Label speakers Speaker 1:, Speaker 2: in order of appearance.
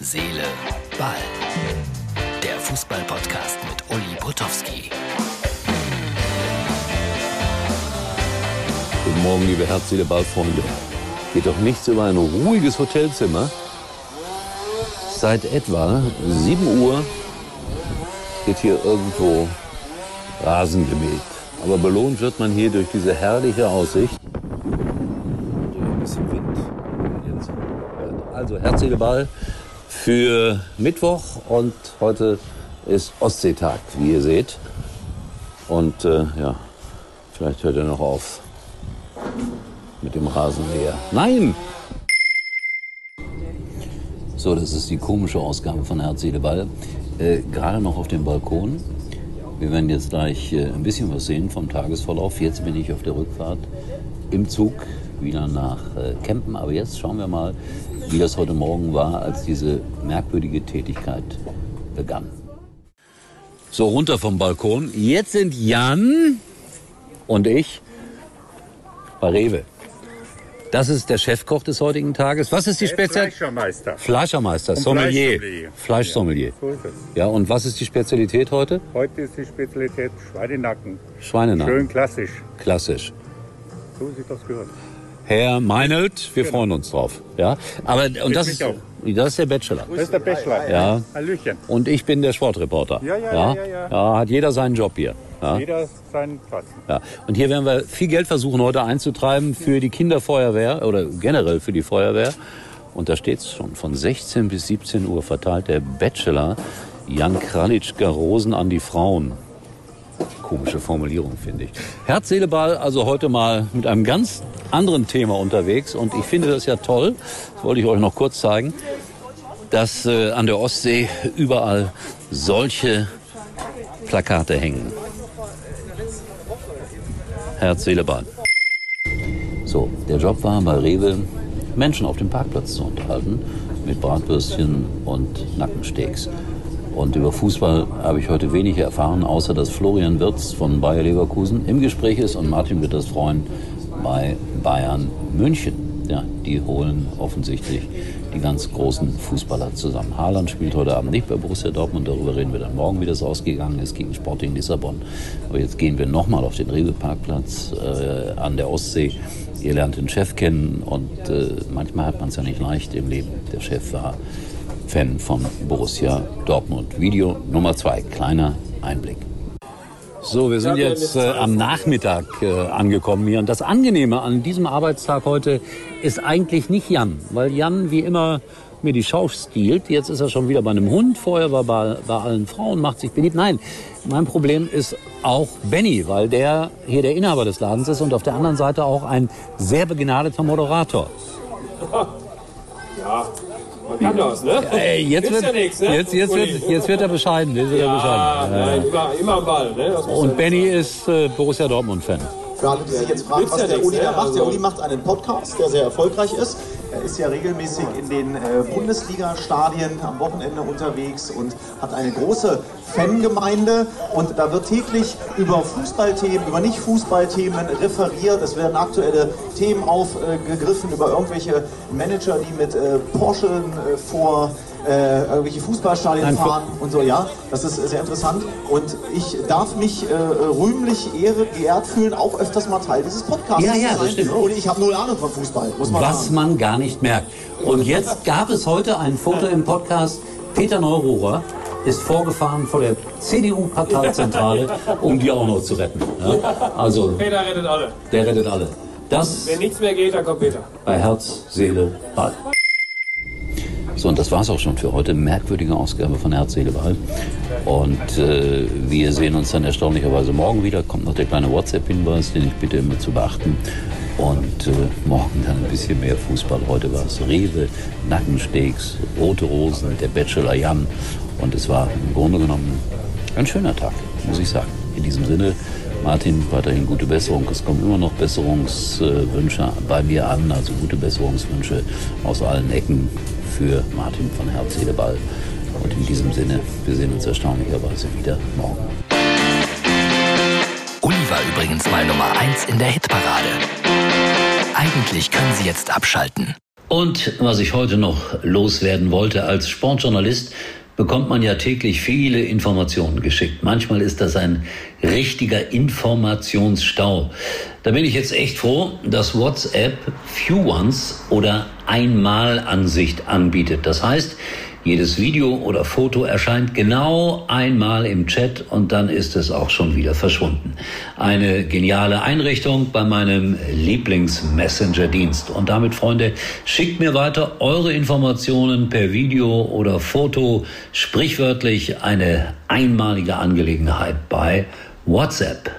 Speaker 1: Seele, Ball. Der Fußball-Podcast mit Uli Potowski.
Speaker 2: Guten Morgen, liebe Herz, Seele, Ball-Freunde. Geht doch nichts über ein ruhiges Hotelzimmer. Seit etwa 7 Uhr wird hier irgendwo Rasen gemäht. Aber belohnt wird man hier durch diese herrliche Aussicht. Also Herz, Seele, Ball für Mittwoch und heute ist Ostseetag, wie ihr seht. Und äh, ja, vielleicht hört er noch auf mit dem Rasenmäher. Nein! So, das ist die komische Ausgabe von Herz, Seele, Ball. Äh, Gerade noch auf dem Balkon. Wir werden jetzt gleich äh, ein bisschen was sehen vom Tagesverlauf. Jetzt bin ich auf der Rückfahrt im Zug wieder nach äh, Kempen. Aber jetzt schauen wir mal, wie das heute Morgen war, als diese merkwürdige Tätigkeit begann. So, runter vom Balkon. Jetzt sind Jan und ich bei Rewe. Das ist der Chefkoch des heutigen Tages. Was ist die Spezialität?
Speaker 3: Fleischermeister.
Speaker 2: Fleischermeister, Sommelier.
Speaker 3: Fleischsommelier.
Speaker 2: Fleischsommelier.
Speaker 3: So ist es.
Speaker 2: Ja, und was ist die Spezialität heute?
Speaker 3: Heute ist die Spezialität Schweinenacken.
Speaker 2: Schweinenacken.
Speaker 3: Schön klassisch.
Speaker 2: Klassisch.
Speaker 3: So sieht das gehört.
Speaker 2: Herr Meinelt, wir freuen uns drauf. Ja, aber und das ist, das ist der Bachelor.
Speaker 3: Das ist der Bächler.
Speaker 2: Ja.
Speaker 3: Hallöchen.
Speaker 2: Und ich bin der Sportreporter.
Speaker 3: Ja, ja, ja, ja, ja.
Speaker 2: ja hat jeder seinen Job hier. Ja.
Speaker 3: Jeder seinen Platz.
Speaker 2: Ja. Und hier werden wir viel Geld versuchen heute einzutreiben für die Kinderfeuerwehr oder generell für die Feuerwehr. Und da steht es schon, von 16 bis 17 Uhr verteilt der Bachelor Jan Kralitschka Rosen an die Frauen. Komische Formulierung, finde ich. Herz, Seele, Ball, also heute mal mit einem ganz anderen Thema unterwegs. Und ich finde das ja toll, das wollte ich euch noch kurz zeigen, dass äh, an der Ostsee überall solche Plakate hängen. Herz, Seele, Ball. So, der Job war bei Rewe, Menschen auf dem Parkplatz zu unterhalten mit Bratwürstchen und Nackensteaks. Und über Fußball habe ich heute wenig erfahren, außer dass Florian Wirtz von Bayer Leverkusen im Gespräch ist und Martin wird das freuen bei Bayern München. Ja, die holen offensichtlich die ganz großen Fußballer zusammen. Haaland spielt heute Abend nicht bei Borussia Dortmund, darüber reden wir dann morgen, wie das ausgegangen ist gegen Sporting Lissabon. Aber jetzt gehen wir nochmal auf den Rewe-Parkplatz äh, an der Ostsee. Ihr lernt den Chef kennen und äh, manchmal hat man es ja nicht leicht im Leben. Der Chef war Fan von Borussia Dortmund. Video Nummer zwei, kleiner Einblick. So, wir sind jetzt äh, am Nachmittag äh, angekommen hier. Und das Angenehme an diesem Arbeitstag heute ist eigentlich nicht Jan, weil Jan wie immer mir die Schau stiehlt. Jetzt ist er schon wieder bei einem Hund, vorher war bei, bei allen Frauen, macht sich beliebt. Nein, mein Problem ist auch Benny, weil der hier der Inhaber des Ladens ist und auf der anderen Seite auch ein sehr begnadeter Moderator.
Speaker 4: Ja, kann das, ne?
Speaker 2: Ey, jetzt,
Speaker 4: Ist
Speaker 2: wird,
Speaker 4: ja nichts, ne?
Speaker 2: jetzt, jetzt, wird, jetzt wird er bescheiden. Jetzt wird er bescheiden.
Speaker 4: nein, immer, immer am Ball, ne?
Speaker 2: Und Benny ist äh, Borussia Dortmund-Fan.
Speaker 5: Für alle, die sich jetzt fragen, was der Uli da
Speaker 4: ne?
Speaker 5: macht. Der
Speaker 4: Also-
Speaker 5: Uli macht einen Podcast, der sehr erfolgreich ist. Er ist ja regelmäßig in den äh, Bundesliga-Stadien am Wochenende unterwegs und hat eine große Fangemeinde. Und da wird täglich über Fußballthemen, über Nicht-Fußballthemen referiert. Es werden aktuelle Themen aufgegriffen über irgendwelche Manager, die mit äh, Porsche äh, vor äh, irgendwelche Fußballstadien
Speaker 2: Nein,
Speaker 5: fahren und so, ja. Das ist sehr interessant. Und ich darf mich äh, rühmlich ehre, geehrt fühlen, auch öfters mal Teil dieses Podcasts
Speaker 2: Ja, ja,
Speaker 5: zu
Speaker 2: das
Speaker 5: sein.
Speaker 2: stimmt.
Speaker 5: Und ich habe null Ahnung von Fußball, muss man
Speaker 2: Was
Speaker 5: sagen.
Speaker 2: man gar nicht merkt. Und jetzt gab es heute ein Foto im Podcast. Peter Neururer ist vorgefahren vor der CDU-Parteizentrale, um die auch noch zu retten. Ja? Also,
Speaker 4: Peter rettet alle.
Speaker 2: der rettet alle. Das
Speaker 4: Wenn nichts mehr geht, dann kommt Peter.
Speaker 2: bei Herz, Seele, Ball. So, und das war's auch schon für heute. Merkwürdige Ausgabe von Herz, Seele, Ball. Und äh, wir sehen uns dann erstaunlicherweise morgen wieder. Kommt noch der kleine WhatsApp-Hinweis, den ich bitte immer zu beachten. Und äh, morgen dann ein bisschen mehr Fußball. Heute war es Rewe, Nackensteaks, Rote Rosen, der Bachelor Jan. Und es war im Grunde genommen ein schöner Tag, muss ich sagen. In diesem Sinne, Martin, weiterhin gute Besserung. Es kommen immer noch Besserungswünsche bei mir an, also gute Besserungswünsche aus allen Ecken für Martin von Herz, Seele, Ball. Und in diesem Sinne, wir sehen uns erstaunlicherweise wieder morgen.
Speaker 1: Uli war übrigens mal Nummer 1 in der Hitparade. Eigentlich können Sie jetzt abschalten.
Speaker 2: Und was ich heute noch loswerden wollte, als Sportjournalist bekommt man ja täglich viele Informationen geschickt. Manchmal ist das ein richtiger Informationsstau. Da bin ich jetzt echt froh, dass WhatsApp Few Ones oder Einmalansicht anbietet. Das heißt, jedes Video oder Foto erscheint genau einmal im Chat und dann ist es auch schon wieder verschwunden. Eine geniale Einrichtung bei meinem Lieblings-Messenger-Dienst. Und damit, Freunde, schickt mir weiter eure Informationen per Video oder Foto. Sprichwörtlich eine einmalige Angelegenheit bei WhatsApp.